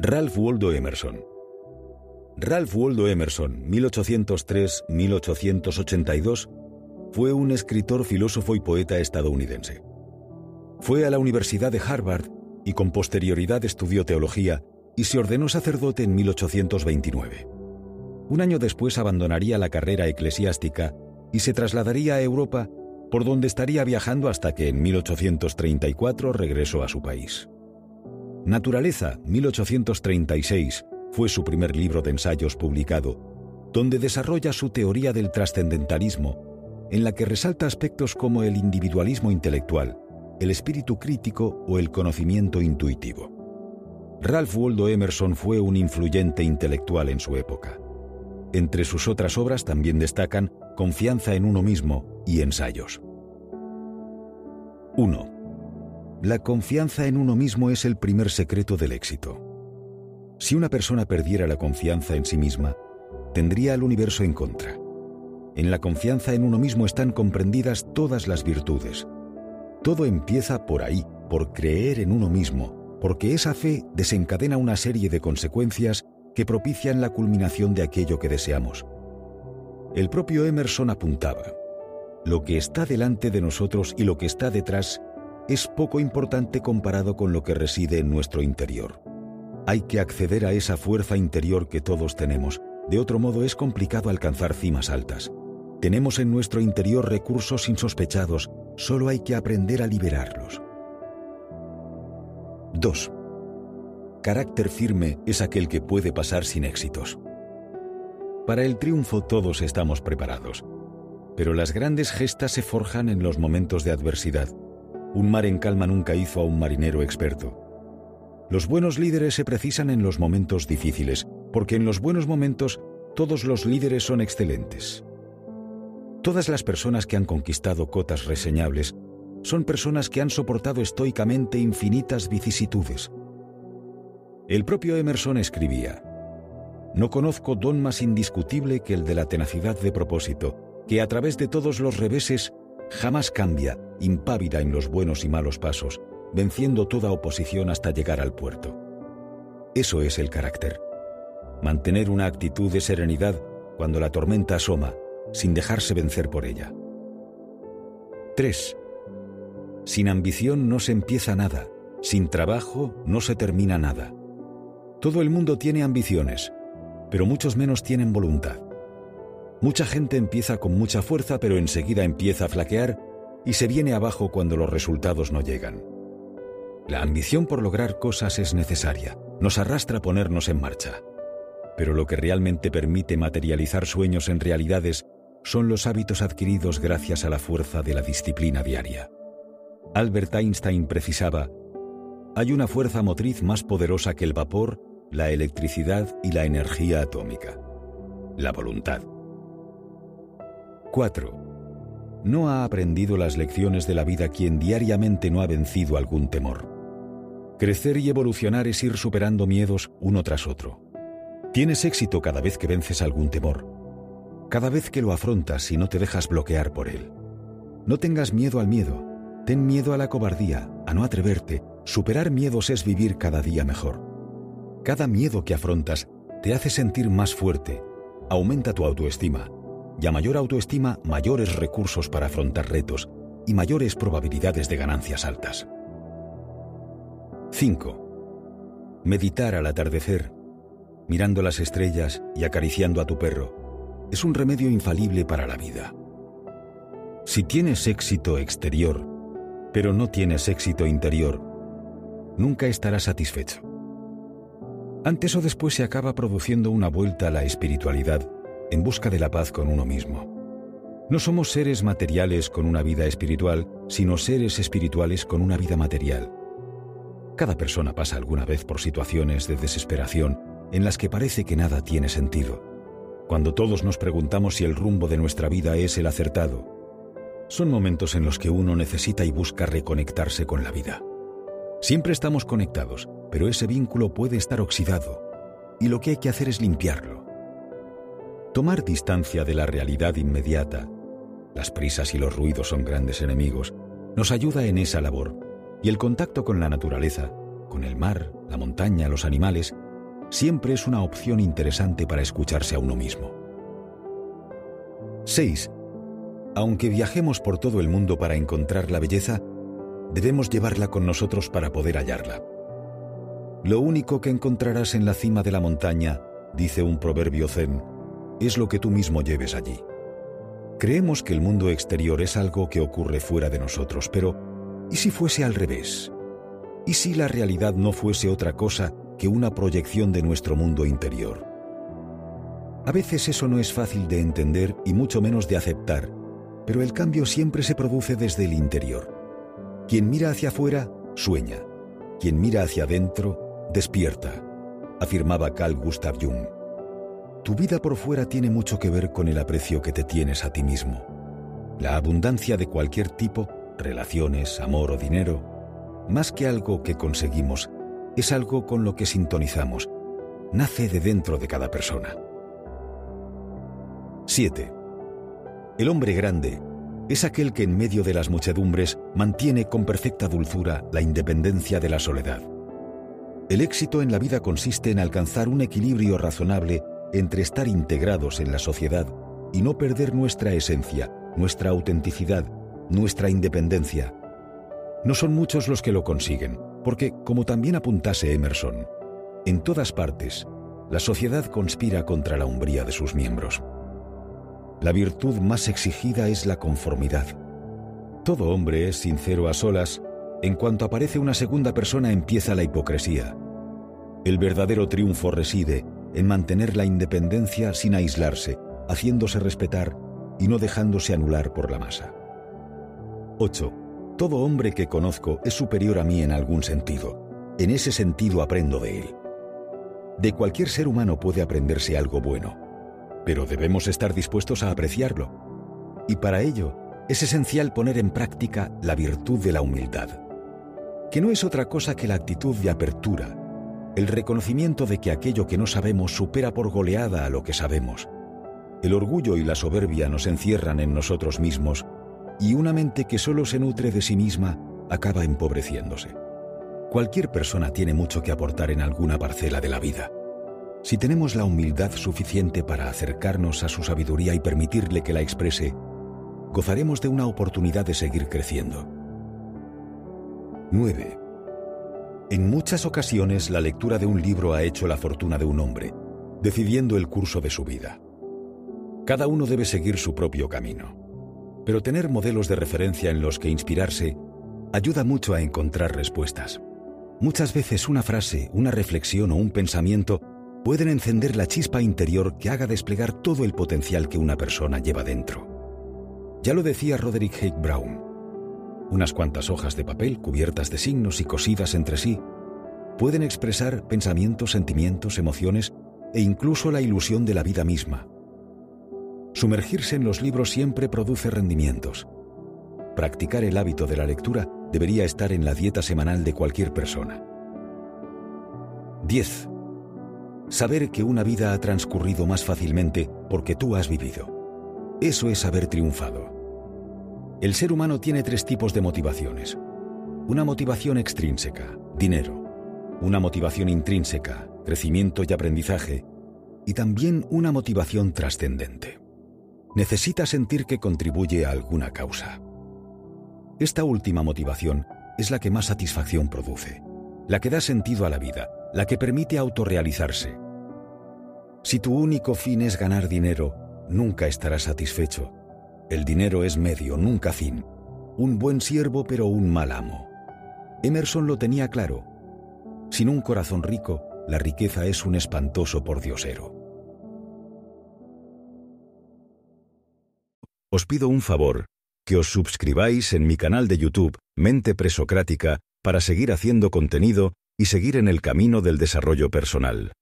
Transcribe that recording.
Ralph Waldo Emerson. Ralph Waldo Emerson, 1803-1882, fue un escritor, filósofo y poeta estadounidense. Fue a la Universidad de Harvard y con posterioridad estudió teología y se ordenó sacerdote en 1829. Un año después abandonaría la carrera eclesiástica y se trasladaría a Europa, por donde estaría viajando hasta que en 1834 regresó a su país. Naturaleza, 1836, fue su primer libro de ensayos publicado, donde desarrolla su teoría del trascendentalismo, en la que resalta aspectos como el individualismo intelectual, el espíritu crítico o el conocimiento intuitivo. Ralph Waldo Emerson fue un influyente intelectual en su época. Entre sus otras obras también destacan Confianza en uno mismo y Ensayos. 1. La confianza en uno mismo es el primer secreto del éxito. Si una persona perdiera la confianza en sí misma, tendría al universo en contra. En la confianza en uno mismo están comprendidas todas las virtudes. Todo empieza por ahí, por creer en uno mismo, porque esa fe desencadena una serie de consecuencias que propician la culminación de aquello que deseamos. El propio Emerson apuntaba, lo que está delante de nosotros y lo que está detrás es poco importante comparado con lo que reside en nuestro interior. Hay que acceder a esa fuerza interior que todos tenemos, de otro modo es complicado alcanzar cimas altas. Tenemos en nuestro interior recursos insospechados, solo hay que aprender a liberarlos. 2. Carácter firme es aquel que puede pasar sin éxitos. Para el triunfo todos estamos preparados, pero las grandes gestas se forjan en los momentos de adversidad un mar en calma nunca hizo a un marinero experto. Los buenos líderes se precisan en los momentos difíciles, porque en los buenos momentos todos los líderes son excelentes. Todas las personas que han conquistado cotas reseñables son personas que han soportado estoicamente infinitas vicisitudes. El propio Emerson escribía, No conozco don más indiscutible que el de la tenacidad de propósito, que a través de todos los reveses jamás cambia, impávida en los buenos y malos pasos, venciendo toda oposición hasta llegar al puerto. Eso es el carácter. Mantener una actitud de serenidad cuando la tormenta asoma, sin dejarse vencer por ella. 3. Sin ambición no se empieza nada, sin trabajo no se termina nada. Todo el mundo tiene ambiciones, pero muchos menos tienen voluntad. Mucha gente empieza con mucha fuerza pero enseguida empieza a flaquear y se viene abajo cuando los resultados no llegan. La ambición por lograr cosas es necesaria, nos arrastra a ponernos en marcha. Pero lo que realmente permite materializar sueños en realidades son los hábitos adquiridos gracias a la fuerza de la disciplina diaria. Albert Einstein precisaba, hay una fuerza motriz más poderosa que el vapor, la electricidad y la energía atómica, la voluntad. 4. No ha aprendido las lecciones de la vida quien diariamente no ha vencido algún temor. Crecer y evolucionar es ir superando miedos uno tras otro. Tienes éxito cada vez que vences algún temor, cada vez que lo afrontas y no te dejas bloquear por él. No tengas miedo al miedo, ten miedo a la cobardía, a no atreverte. Superar miedos es vivir cada día mejor. Cada miedo que afrontas te hace sentir más fuerte, aumenta tu autoestima, y a mayor autoestima, mayores recursos para afrontar retos y mayores probabilidades de ganancias altas. 5. Meditar al atardecer, mirando las estrellas y acariciando a tu perro, es un remedio infalible para la vida. Si tienes éxito exterior, pero no tienes éxito interior, nunca estarás satisfecho. Antes o después se acaba produciendo una vuelta a la espiritualidad en busca de la paz con uno mismo. No somos seres materiales con una vida espiritual, sino seres espirituales con una vida material. Cada persona pasa alguna vez por situaciones de desesperación en las que parece que nada tiene sentido. Cuando todos nos preguntamos si el rumbo de nuestra vida es el acertado, son momentos en los que uno necesita y busca reconectarse con la vida. Siempre estamos conectados, pero ese vínculo puede estar oxidado, y lo que hay que hacer es limpiarlo. Tomar distancia de la realidad inmediata, las prisas y los ruidos son grandes enemigos, nos ayuda en esa labor, y el contacto con la naturaleza, con el mar, la montaña, los animales, siempre es una opción interesante para escucharse a uno mismo. 6. Aunque viajemos por todo el mundo para encontrar la belleza, debemos llevarla con nosotros para poder hallarla. Lo único que encontrarás en la cima de la montaña, dice un proverbio zen, es lo que tú mismo lleves allí. Creemos que el mundo exterior es algo que ocurre fuera de nosotros, pero ¿y si fuese al revés? ¿Y si la realidad no fuese otra cosa que una proyección de nuestro mundo interior? A veces eso no es fácil de entender y mucho menos de aceptar, pero el cambio siempre se produce desde el interior. Quien mira hacia afuera, sueña. Quien mira hacia adentro, despierta, afirmaba Carl Gustav Jung. Tu vida por fuera tiene mucho que ver con el aprecio que te tienes a ti mismo. La abundancia de cualquier tipo, relaciones, amor o dinero, más que algo que conseguimos, es algo con lo que sintonizamos. Nace de dentro de cada persona. 7. El hombre grande es aquel que en medio de las muchedumbres mantiene con perfecta dulzura la independencia de la soledad. El éxito en la vida consiste en alcanzar un equilibrio razonable entre estar integrados en la sociedad y no perder nuestra esencia, nuestra autenticidad, nuestra independencia. No son muchos los que lo consiguen, porque, como también apuntase Emerson, en todas partes, la sociedad conspira contra la umbría de sus miembros. La virtud más exigida es la conformidad. Todo hombre es sincero a solas en cuanto aparece una segunda persona empieza la hipocresía. El verdadero triunfo reside en mantener la independencia sin aislarse, haciéndose respetar y no dejándose anular por la masa. 8. Todo hombre que conozco es superior a mí en algún sentido. En ese sentido aprendo de él. De cualquier ser humano puede aprenderse algo bueno, pero debemos estar dispuestos a apreciarlo. Y para ello es esencial poner en práctica la virtud de la humildad que no es otra cosa que la actitud de apertura, el reconocimiento de que aquello que no sabemos supera por goleada a lo que sabemos. El orgullo y la soberbia nos encierran en nosotros mismos y una mente que solo se nutre de sí misma acaba empobreciéndose. Cualquier persona tiene mucho que aportar en alguna parcela de la vida. Si tenemos la humildad suficiente para acercarnos a su sabiduría y permitirle que la exprese, gozaremos de una oportunidad de seguir creciendo. 9. En muchas ocasiones la lectura de un libro ha hecho la fortuna de un hombre, decidiendo el curso de su vida. Cada uno debe seguir su propio camino, pero tener modelos de referencia en los que inspirarse ayuda mucho a encontrar respuestas. Muchas veces una frase, una reflexión o un pensamiento pueden encender la chispa interior que haga desplegar todo el potencial que una persona lleva dentro. Ya lo decía Roderick Hake Brown, unas cuantas hojas de papel cubiertas de signos y cosidas entre sí, pueden expresar pensamientos, sentimientos, emociones e incluso la ilusión de la vida misma. Sumergirse en los libros siempre produce rendimientos. Practicar el hábito de la lectura debería estar en la dieta semanal de cualquier persona. 10. Saber que una vida ha transcurrido más fácilmente porque tú has vivido. Eso es haber triunfado. El ser humano tiene tres tipos de motivaciones. Una motivación extrínseca, dinero. Una motivación intrínseca, crecimiento y aprendizaje. Y también una motivación trascendente. Necesita sentir que contribuye a alguna causa. Esta última motivación es la que más satisfacción produce, la que da sentido a la vida, la que permite autorrealizarse. Si tu único fin es ganar dinero, nunca estarás satisfecho el dinero es medio, nunca fin. Un buen siervo pero un mal amo. Emerson lo tenía claro. Sin un corazón rico, la riqueza es un espantoso pordiosero. Os pido un favor, que os suscribáis en mi canal de YouTube, Mente Presocrática, para seguir haciendo contenido y seguir en el camino del desarrollo personal.